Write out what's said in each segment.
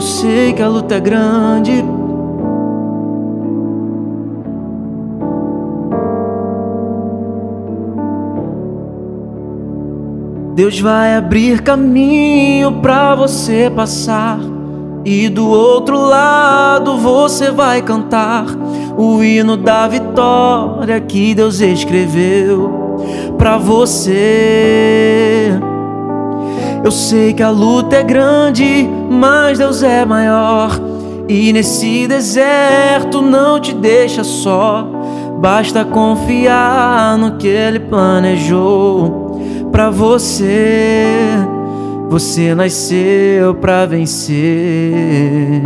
Eu sei que a luta é grande. Deus vai abrir caminho para você passar. E do outro lado você vai cantar o hino da vitória que Deus escreveu para você. Eu sei que a luta é grande, mas Deus é maior. E nesse deserto não te deixa só. Basta confiar no que Ele planejou para você. Você nasceu para vencer.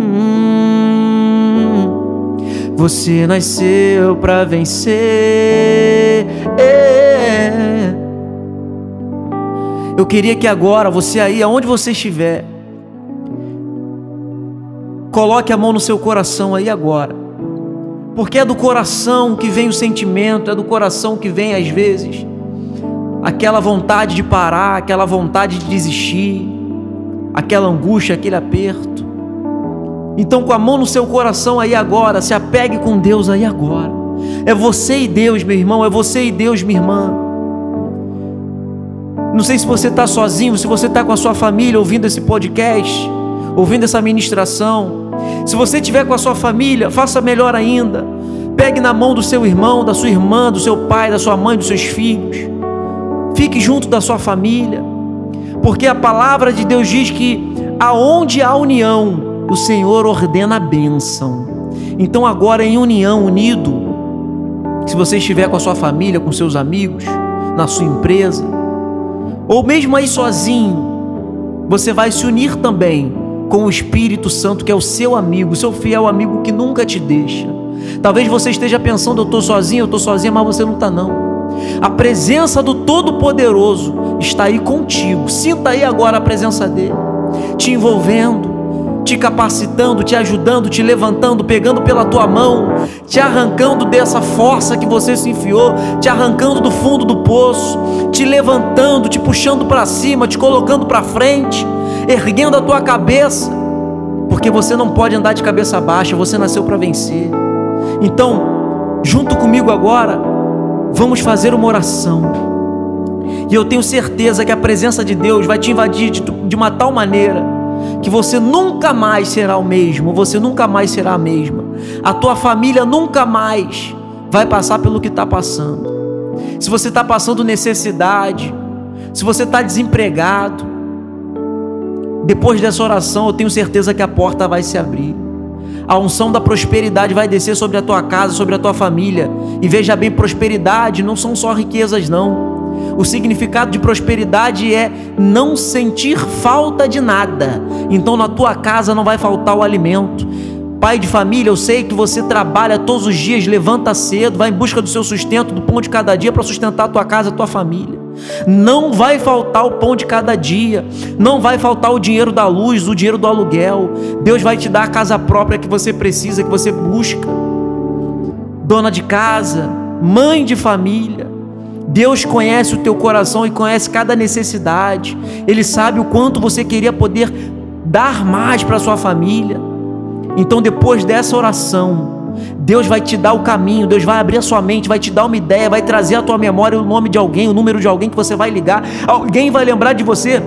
Hum, você nasceu para vencer. Eu queria que agora, você aí, aonde você estiver, coloque a mão no seu coração aí agora. Porque é do coração que vem o sentimento, é do coração que vem às vezes aquela vontade de parar, aquela vontade de desistir, aquela angústia, aquele aperto. Então, com a mão no seu coração aí agora, se apegue com Deus aí agora. É você e Deus, meu irmão, é você e Deus, minha irmã. Não sei se você está sozinho, se você está com a sua família ouvindo esse podcast, ouvindo essa ministração. Se você estiver com a sua família, faça melhor ainda. Pegue na mão do seu irmão, da sua irmã, do seu pai, da sua mãe, dos seus filhos. Fique junto da sua família, porque a palavra de Deus diz que aonde há união, o Senhor ordena a bênção. Então, agora em união, unido, se você estiver com a sua família, com seus amigos, na sua empresa, ou mesmo aí sozinho, você vai se unir também com o Espírito Santo, que é o seu amigo, seu fiel amigo que nunca te deixa. Talvez você esteja pensando, eu estou sozinho, eu estou sozinha, mas você não está não. A presença do Todo-Poderoso está aí contigo. Sinta aí agora a presença dele, te envolvendo, te capacitando, te ajudando, te levantando, pegando pela tua mão, te arrancando dessa força que você se enfiou, te arrancando do fundo do poço, te levantando, te puxando para cima, te colocando para frente, erguendo a tua cabeça, porque você não pode andar de cabeça baixa, você nasceu para vencer. Então, junto comigo agora, Vamos fazer uma oração. E eu tenho certeza que a presença de Deus vai te invadir de, de uma tal maneira que você nunca mais será o mesmo, você nunca mais será a mesma. A tua família nunca mais vai passar pelo que está passando. Se você está passando necessidade, se você está desempregado, depois dessa oração eu tenho certeza que a porta vai se abrir. A unção da prosperidade vai descer sobre a tua casa, sobre a tua família. E veja bem, prosperidade não são só riquezas, não. O significado de prosperidade é não sentir falta de nada. Então na tua casa não vai faltar o alimento. Pai de família, eu sei que você trabalha todos os dias, levanta cedo, vai em busca do seu sustento, do pão de cada dia para sustentar a tua casa, a tua família. Não vai faltar o pão de cada dia, não vai faltar o dinheiro da luz, o dinheiro do aluguel. Deus vai te dar a casa própria que você precisa, que você busca. Dona de casa, mãe de família, Deus conhece o teu coração e conhece cada necessidade. Ele sabe o quanto você queria poder dar mais para sua família. Então, depois dessa oração, Deus vai te dar o caminho, Deus vai abrir a sua mente, vai te dar uma ideia, vai trazer à tua memória o nome de alguém, o número de alguém que você vai ligar, alguém vai lembrar de você.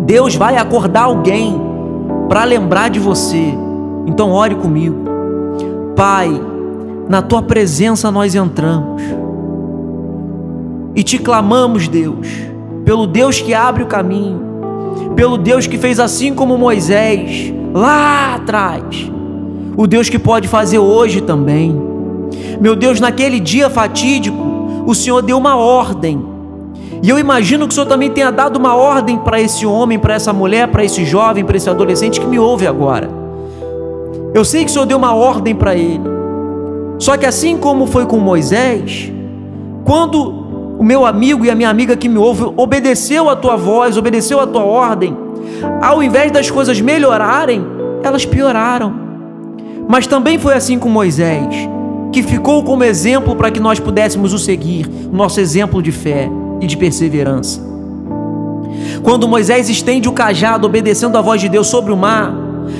Deus vai acordar alguém para lembrar de você. Então ore comigo. Pai, na tua presença nós entramos. E te clamamos, Deus, pelo Deus que abre o caminho, pelo Deus que fez assim como Moisés lá atrás o Deus que pode fazer hoje também. Meu Deus, naquele dia fatídico, o Senhor deu uma ordem. E eu imagino que o Senhor também tenha dado uma ordem para esse homem, para essa mulher, para esse jovem, para esse adolescente que me ouve agora. Eu sei que o Senhor deu uma ordem para ele. Só que assim como foi com Moisés, quando o meu amigo e a minha amiga que me ouve obedeceu a tua voz, obedeceu a tua ordem, ao invés das coisas melhorarem, elas pioraram. Mas também foi assim com Moisés, que ficou como exemplo para que nós pudéssemos o seguir, nosso exemplo de fé e de perseverança. Quando Moisés estende o cajado obedecendo a voz de Deus sobre o mar,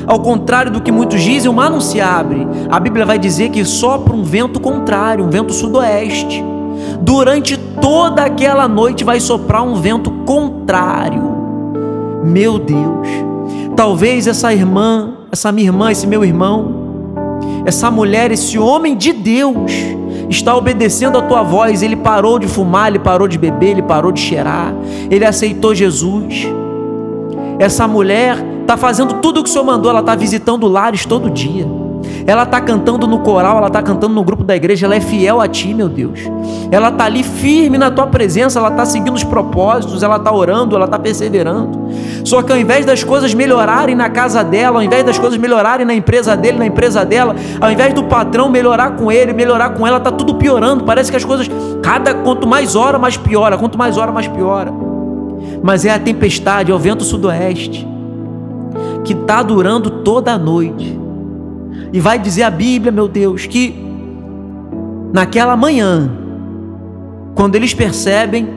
ao contrário do que muitos dizem, o mar não se abre. A Bíblia vai dizer que sopra um vento contrário, um vento sudoeste. Durante toda aquela noite vai soprar um vento contrário. Meu Deus, talvez essa irmã, essa minha irmã, esse meu irmão, essa mulher, esse homem de Deus, está obedecendo a tua voz. Ele parou de fumar, ele parou de beber, ele parou de cheirar, ele aceitou Jesus. Essa mulher está fazendo tudo o que o Senhor mandou, ela está visitando lares todo dia. Ela está cantando no coral, ela está cantando no grupo da igreja, ela é fiel a ti, meu Deus. Ela está ali firme na tua presença, ela está seguindo os propósitos, ela está orando, ela está perseverando. Só que ao invés das coisas melhorarem na casa dela, ao invés das coisas melhorarem na empresa dele, na empresa dela, ao invés do patrão melhorar com ele, melhorar com ela, está tudo piorando. Parece que as coisas, cada quanto mais hora, mais piora, quanto mais hora, mais piora. Mas é a tempestade, é o vento sudoeste que está durando toda a noite. E vai dizer a Bíblia, meu Deus, que naquela manhã, quando eles percebem,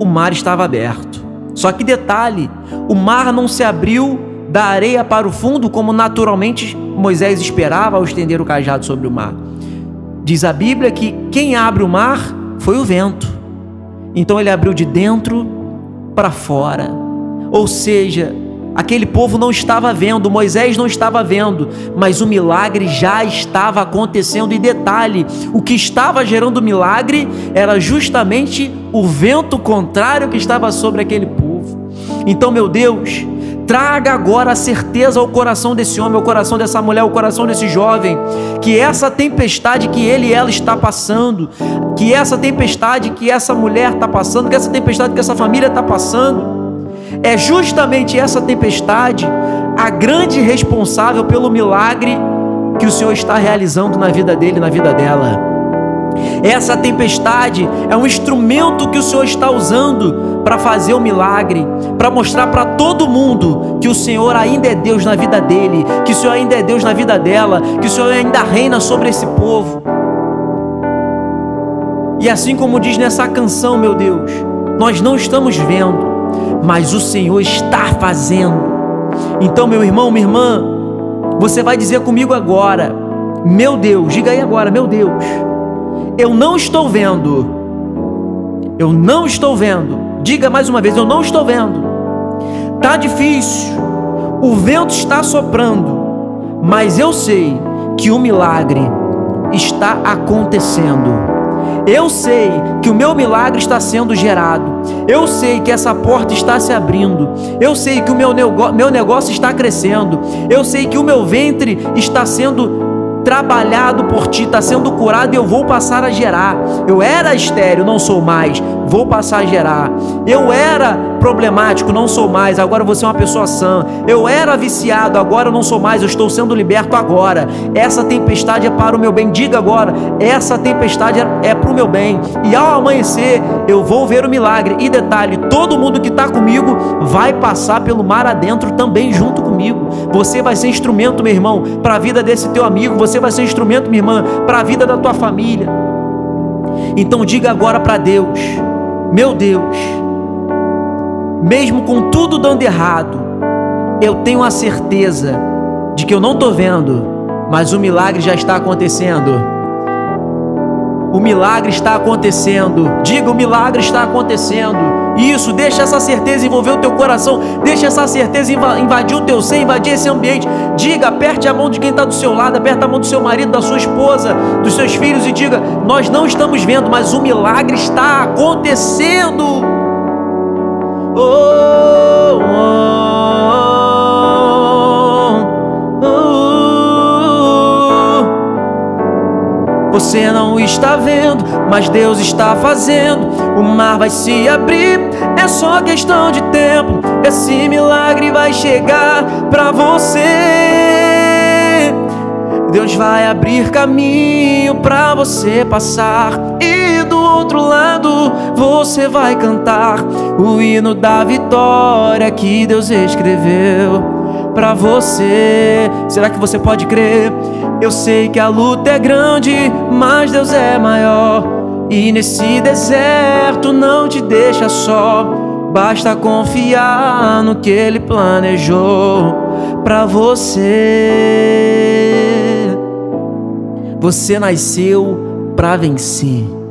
o mar estava aberto. Só que detalhe, o mar não se abriu da areia para o fundo como naturalmente Moisés esperava ao estender o cajado sobre o mar. Diz a Bíblia que quem abre o mar foi o vento. Então ele abriu de dentro para fora. Ou seja, Aquele povo não estava vendo, Moisés não estava vendo, mas o milagre já estava acontecendo. E detalhe: o que estava gerando o milagre era justamente o vento contrário que estava sobre aquele povo. Então, meu Deus, traga agora a certeza ao coração desse homem, ao coração dessa mulher, ao coração desse jovem, que essa tempestade que ele e ela está passando, que essa tempestade que essa mulher está passando, que essa tempestade que essa família está passando, é justamente essa tempestade a grande responsável pelo milagre que o Senhor está realizando na vida dele, na vida dela. Essa tempestade é um instrumento que o Senhor está usando para fazer o milagre, para mostrar para todo mundo que o Senhor ainda é Deus na vida dele, que o Senhor ainda é Deus na vida dela, que o Senhor ainda reina sobre esse povo. E assim como diz nessa canção, meu Deus, nós não estamos vendo, mas o Senhor está fazendo. Então, meu irmão, minha irmã, você vai dizer comigo agora: Meu Deus, diga aí agora, meu Deus, eu não estou vendo, eu não estou vendo, diga mais uma vez: Eu não estou vendo, tá difícil, o vento está soprando, mas eu sei que o milagre está acontecendo. Eu sei que o meu milagre está sendo gerado. Eu sei que essa porta está se abrindo. Eu sei que o meu, meu negócio está crescendo. Eu sei que o meu ventre está sendo trabalhado por ti, está sendo curado e eu vou passar a gerar. Eu era estéreo, não sou mais, vou passar a gerar. Eu era problemático, não sou mais, agora você é uma pessoa sã. Eu era viciado, agora não sou mais, eu estou sendo liberto agora. Essa tempestade é para o meu bem, diga agora, essa tempestade é, é para o meu bem. E ao amanhecer, eu vou ver o milagre. E detalhe: todo mundo que está comigo vai passar pelo mar adentro também junto comigo. Você vai ser instrumento, meu irmão, para a vida desse teu amigo. Você vai ser instrumento, minha irmã, para a vida da tua família. Então diga agora para Deus: Meu Deus, mesmo com tudo dando errado, eu tenho a certeza de que eu não estou vendo, mas o milagre já está acontecendo. O milagre está acontecendo. Diga: o milagre está acontecendo. Isso, deixa essa certeza envolver o teu coração, deixa essa certeza invadir o teu ser, invadir esse ambiente. Diga, aperte a mão de quem está do seu lado, aperte a mão do seu marido, da sua esposa, dos seus filhos e diga: Nós não estamos vendo, mas o milagre está acontecendo. Oh, oh. Você não está vendo, mas Deus está fazendo. O mar vai se abrir, é só questão de tempo. Esse milagre vai chegar para você. Deus vai abrir caminho para você passar e outro lado você vai cantar o hino da vitória que Deus escreveu para você. Será que você pode crer? Eu sei que a luta é grande, mas Deus é maior. E nesse deserto não te deixa só. Basta confiar no que Ele planejou para você. Você nasceu para vencer.